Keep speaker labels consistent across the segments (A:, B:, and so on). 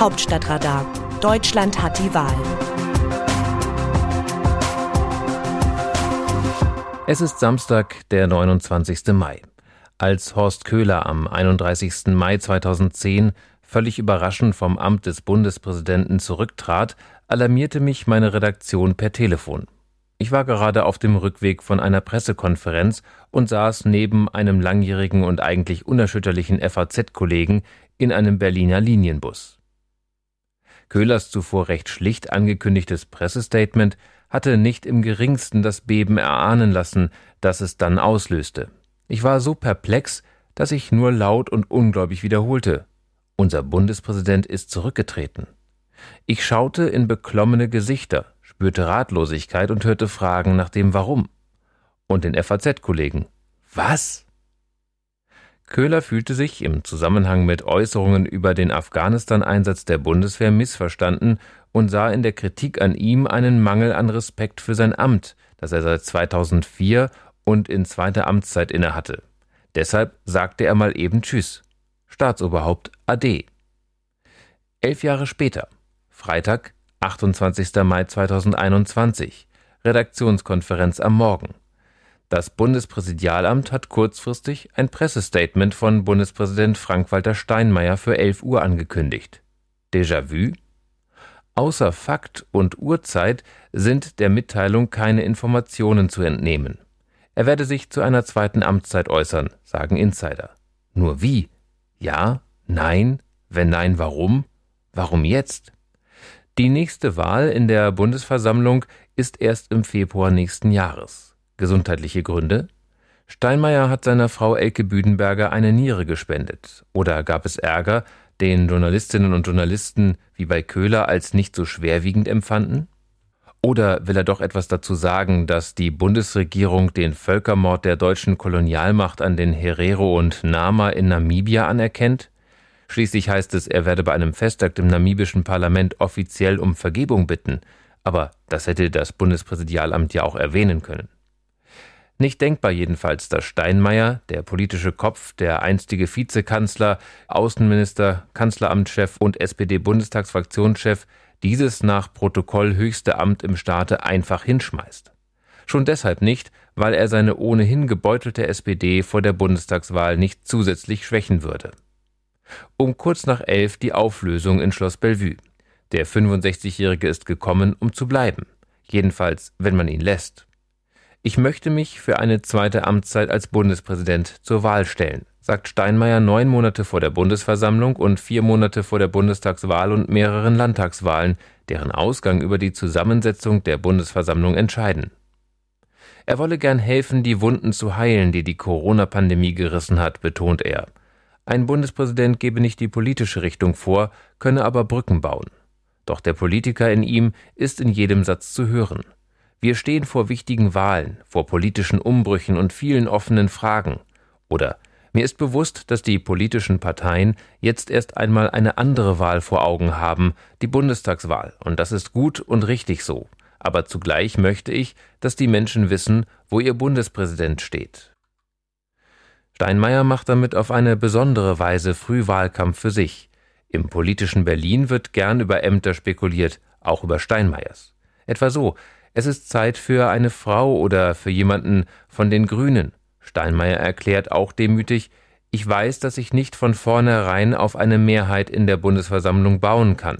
A: Hauptstadtradar. Deutschland hat die Wahl.
B: Es ist Samstag, der 29. Mai. Als Horst Köhler am 31. Mai 2010 völlig überraschend vom Amt des Bundespräsidenten zurücktrat, alarmierte mich meine Redaktion per Telefon. Ich war gerade auf dem Rückweg von einer Pressekonferenz und saß neben einem langjährigen und eigentlich unerschütterlichen FAZ-Kollegen in einem Berliner Linienbus. Köhlers zuvor recht schlicht angekündigtes Pressestatement hatte nicht im geringsten das Beben erahnen lassen, das es dann auslöste. Ich war so perplex, dass ich nur laut und ungläubig wiederholte. Unser Bundespräsident ist zurückgetreten. Ich schaute in beklommene Gesichter, spürte Ratlosigkeit und hörte Fragen nach dem Warum. Und den FAZ-Kollegen. Was? Köhler fühlte sich im Zusammenhang mit Äußerungen über den Afghanistan-Einsatz der Bundeswehr missverstanden und sah in der Kritik an ihm einen Mangel an Respekt für sein Amt, das er seit 2004 und in zweiter Amtszeit innehatte. Deshalb sagte er mal eben Tschüss. Staatsoberhaupt Ade. Elf Jahre später, Freitag, 28. Mai 2021. Redaktionskonferenz am Morgen. Das Bundespräsidialamt hat kurzfristig ein Pressestatement von Bundespräsident Frank-Walter Steinmeier für 11 Uhr angekündigt. Déjà-vu? Außer Fakt und Uhrzeit sind der Mitteilung keine Informationen zu entnehmen. Er werde sich zu einer zweiten Amtszeit äußern, sagen Insider. Nur wie? Ja? Nein? Wenn nein, warum? Warum jetzt? Die nächste Wahl in der Bundesversammlung ist erst im Februar nächsten Jahres. Gesundheitliche Gründe? Steinmeier hat seiner Frau Elke Büdenberger eine Niere gespendet. Oder gab es Ärger, den Journalistinnen und Journalisten wie bei Köhler als nicht so schwerwiegend empfanden? Oder will er doch etwas dazu sagen, dass die Bundesregierung den Völkermord der deutschen Kolonialmacht an den Herero und Nama in Namibia anerkennt? Schließlich heißt es, er werde bei einem Festakt im namibischen Parlament offiziell um Vergebung bitten, aber das hätte das Bundespräsidialamt ja auch erwähnen können. Nicht denkbar jedenfalls, dass Steinmeier, der politische Kopf, der einstige Vizekanzler, Außenminister, Kanzleramtschef und SPD-Bundestagsfraktionschef dieses nach Protokoll höchste Amt im Staate einfach hinschmeißt. Schon deshalb nicht, weil er seine ohnehin gebeutelte SPD vor der Bundestagswahl nicht zusätzlich schwächen würde. Um kurz nach elf die Auflösung in Schloss Bellevue. Der 65-Jährige ist gekommen, um zu bleiben. Jedenfalls, wenn man ihn lässt. Ich möchte mich für eine zweite Amtszeit als Bundespräsident zur Wahl stellen, sagt Steinmeier neun Monate vor der Bundesversammlung und vier Monate vor der Bundestagswahl und mehreren Landtagswahlen, deren Ausgang über die Zusammensetzung der Bundesversammlung entscheiden. Er wolle gern helfen, die Wunden zu heilen, die die Corona-Pandemie gerissen hat, betont er. Ein Bundespräsident gebe nicht die politische Richtung vor, könne aber Brücken bauen. Doch der Politiker in ihm ist in jedem Satz zu hören. Wir stehen vor wichtigen Wahlen, vor politischen Umbrüchen und vielen offenen Fragen. Oder mir ist bewusst, dass die politischen Parteien jetzt erst einmal eine andere Wahl vor Augen haben, die Bundestagswahl, und das ist gut und richtig so. Aber zugleich möchte ich, dass die Menschen wissen, wo ihr Bundespräsident steht. Steinmeier macht damit auf eine besondere Weise Frühwahlkampf für sich. Im politischen Berlin wird gern über Ämter spekuliert, auch über Steinmeiers. Etwa so, es ist Zeit für eine Frau oder für jemanden von den Grünen. Steinmeier erklärt auch demütig, ich weiß, dass ich nicht von vornherein auf eine Mehrheit in der Bundesversammlung bauen kann.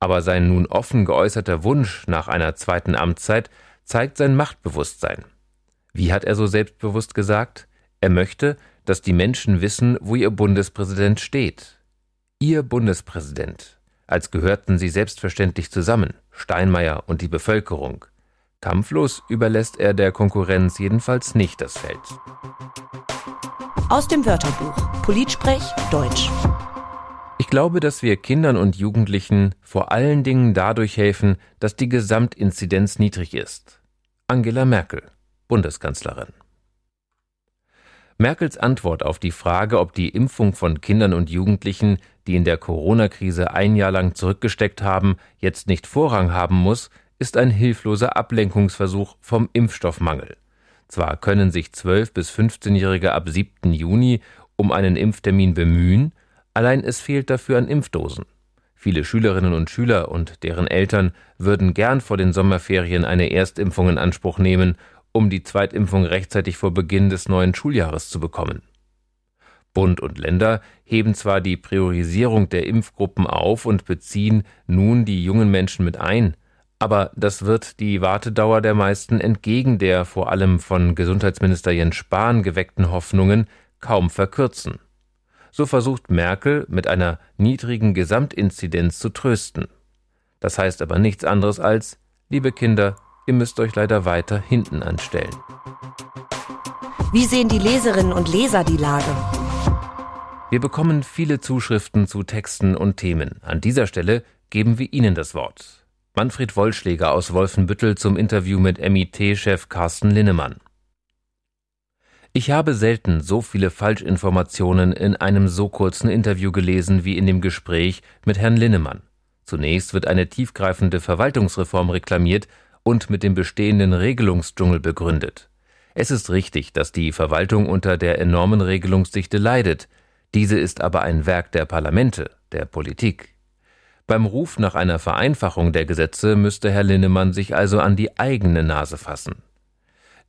B: Aber sein nun offen geäußerter Wunsch nach einer zweiten Amtszeit zeigt sein Machtbewusstsein. Wie hat er so selbstbewusst gesagt? Er möchte, dass die Menschen wissen, wo ihr Bundespräsident steht. Ihr Bundespräsident. Als gehörten sie selbstverständlich zusammen, Steinmeier und die Bevölkerung. Kampflos überlässt er der Konkurrenz jedenfalls nicht das Feld.
A: Aus dem Wörterbuch Politsprech Deutsch.
B: Ich glaube, dass wir Kindern und Jugendlichen vor allen Dingen dadurch helfen, dass die Gesamtinzidenz niedrig ist. Angela Merkel, Bundeskanzlerin. Merkels Antwort auf die Frage, ob die Impfung von Kindern und Jugendlichen, die in der Corona-Krise ein Jahr lang zurückgesteckt haben, jetzt nicht Vorrang haben muss, ist ein hilfloser Ablenkungsversuch vom Impfstoffmangel. Zwar können sich 12- bis 15-Jährige ab 7. Juni um einen Impftermin bemühen, allein es fehlt dafür an Impfdosen. Viele Schülerinnen und Schüler und deren Eltern würden gern vor den Sommerferien eine Erstimpfung in Anspruch nehmen, um die Zweitimpfung rechtzeitig vor Beginn des neuen Schuljahres zu bekommen. Bund und Länder heben zwar die Priorisierung der Impfgruppen auf und beziehen nun die jungen Menschen mit ein, aber das wird die Wartedauer der meisten entgegen der vor allem von Gesundheitsminister Jens Spahn geweckten Hoffnungen kaum verkürzen. So versucht Merkel mit einer niedrigen Gesamtinzidenz zu trösten. Das heißt aber nichts anderes als, liebe Kinder, ihr müsst euch leider weiter hinten anstellen.
A: Wie sehen die Leserinnen und Leser die Lage?
B: Wir bekommen viele Zuschriften zu Texten und Themen. An dieser Stelle geben wir Ihnen das Wort. Manfred Wollschläger aus Wolfenbüttel zum Interview mit MIT-Chef Carsten Linnemann. Ich habe selten so viele Falschinformationen in einem so kurzen Interview gelesen wie in dem Gespräch mit Herrn Linnemann. Zunächst wird eine tiefgreifende Verwaltungsreform reklamiert und mit dem bestehenden Regelungsdschungel begründet. Es ist richtig, dass die Verwaltung unter der enormen Regelungsdichte leidet, diese ist aber ein Werk der Parlamente, der Politik. Beim Ruf nach einer Vereinfachung der Gesetze müsste Herr Linnemann sich also an die eigene Nase fassen.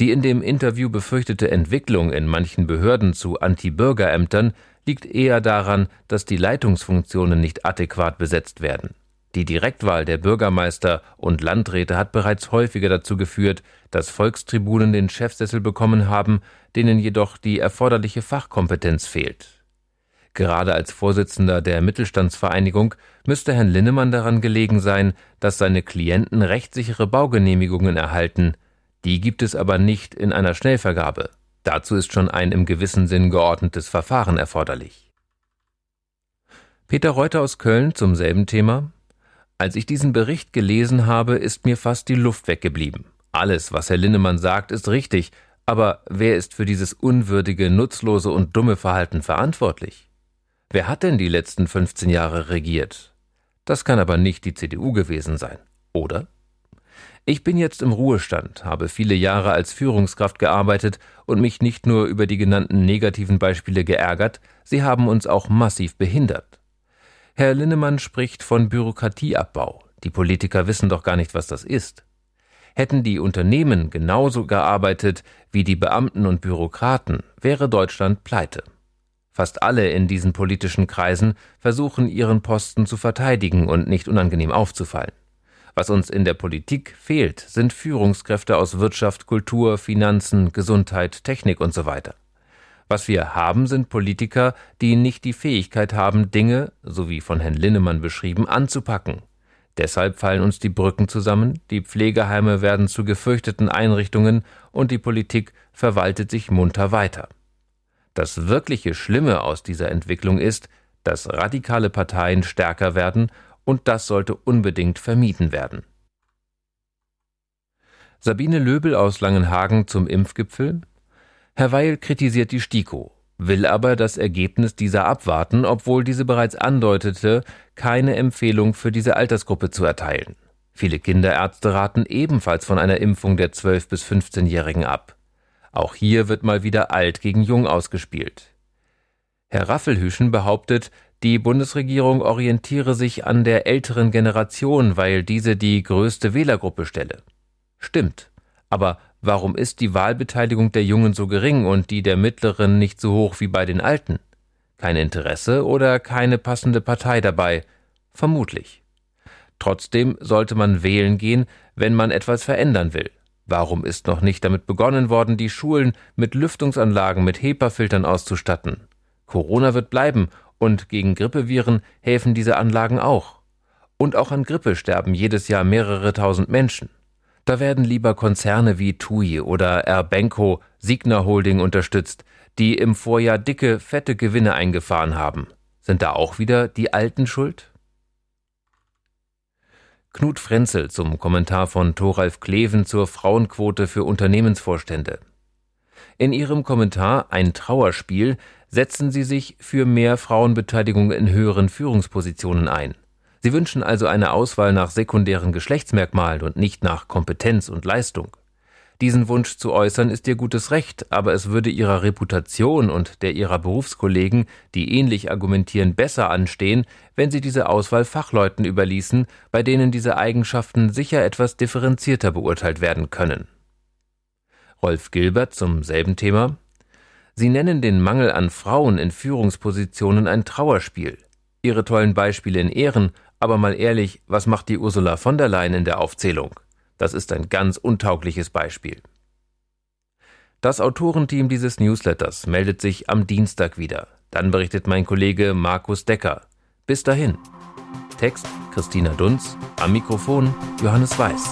B: Die in dem Interview befürchtete Entwicklung in manchen Behörden zu Anti-Bürgerämtern liegt eher daran, dass die Leitungsfunktionen nicht adäquat besetzt werden. Die Direktwahl der Bürgermeister und Landräte hat bereits häufiger dazu geführt, dass Volkstribunen den Chefsessel bekommen haben, denen jedoch die erforderliche Fachkompetenz fehlt. Gerade als Vorsitzender der Mittelstandsvereinigung müsste Herrn Linnemann daran gelegen sein, dass seine Klienten rechtssichere Baugenehmigungen erhalten. Die gibt es aber nicht in einer Schnellvergabe. Dazu ist schon ein im gewissen Sinn geordnetes Verfahren erforderlich. Peter Reuter aus Köln zum selben Thema. Als ich diesen Bericht gelesen habe, ist mir fast die Luft weggeblieben. Alles, was Herr Linnemann sagt, ist richtig, aber wer ist für dieses unwürdige, nutzlose und dumme Verhalten verantwortlich? Wer hat denn die letzten 15 Jahre regiert? Das kann aber nicht die CDU gewesen sein, oder? Ich bin jetzt im Ruhestand, habe viele Jahre als Führungskraft gearbeitet und mich nicht nur über die genannten negativen Beispiele geärgert, sie haben uns auch massiv behindert. Herr Linnemann spricht von Bürokratieabbau. Die Politiker wissen doch gar nicht, was das ist. Hätten die Unternehmen genauso gearbeitet wie die Beamten und Bürokraten, wäre Deutschland pleite. Fast alle in diesen politischen Kreisen versuchen ihren Posten zu verteidigen und nicht unangenehm aufzufallen. Was uns in der Politik fehlt, sind Führungskräfte aus Wirtschaft, Kultur, Finanzen, Gesundheit, Technik und so weiter. Was wir haben, sind Politiker, die nicht die Fähigkeit haben, Dinge, so wie von Herrn Linnemann beschrieben, anzupacken. Deshalb fallen uns die Brücken zusammen, die Pflegeheime werden zu gefürchteten Einrichtungen und die Politik verwaltet sich munter weiter. Das wirkliche Schlimme aus dieser Entwicklung ist, dass radikale Parteien stärker werden, und das sollte unbedingt vermieden werden. Sabine Löbel aus Langenhagen zum Impfgipfel. Herr Weil kritisiert die STIKO, will aber das Ergebnis dieser abwarten, obwohl diese bereits andeutete, keine Empfehlung für diese Altersgruppe zu erteilen. Viele Kinderärzte raten ebenfalls von einer Impfung der 12- bis 15-Jährigen ab. Auch hier wird mal wieder alt gegen jung ausgespielt. Herr Raffelhüschen behauptet, die Bundesregierung orientiere sich an der älteren Generation, weil diese die größte Wählergruppe stelle. Stimmt. Aber warum ist die Wahlbeteiligung der Jungen so gering und die der Mittleren nicht so hoch wie bei den Alten? Kein Interesse oder keine passende Partei dabei? Vermutlich. Trotzdem sollte man wählen gehen, wenn man etwas verändern will. Warum ist noch nicht damit begonnen worden, die Schulen mit Lüftungsanlagen mit HEPA-Filtern auszustatten? Corona wird bleiben und gegen Grippeviren helfen diese Anlagen auch. Und auch an Grippe sterben jedes Jahr mehrere tausend Menschen. Da werden lieber Konzerne wie TUI oder Erbenco, Signa Holding unterstützt, die im Vorjahr dicke, fette Gewinne eingefahren haben. Sind da auch wieder die Alten schuld? Knut Frenzel zum Kommentar von Thoralf Kleven zur Frauenquote für Unternehmensvorstände. In ihrem Kommentar Ein Trauerspiel setzen sie sich für mehr Frauenbeteiligung in höheren Führungspositionen ein. Sie wünschen also eine Auswahl nach sekundären Geschlechtsmerkmalen und nicht nach Kompetenz und Leistung. Diesen Wunsch zu äußern ist ihr gutes Recht, aber es würde ihrer Reputation und der ihrer Berufskollegen, die ähnlich argumentieren, besser anstehen, wenn sie diese Auswahl Fachleuten überließen, bei denen diese Eigenschaften sicher etwas differenzierter beurteilt werden können. Rolf Gilbert zum selben Thema Sie nennen den Mangel an Frauen in Führungspositionen ein Trauerspiel. Ihre tollen Beispiele in Ehren, aber mal ehrlich, was macht die Ursula von der Leyen in der Aufzählung? Das ist ein ganz untaugliches Beispiel. Das Autorenteam dieses Newsletters meldet sich am Dienstag wieder. Dann berichtet mein Kollege Markus Decker. Bis dahin. Text Christina Dunz, am Mikrofon Johannes Weiß.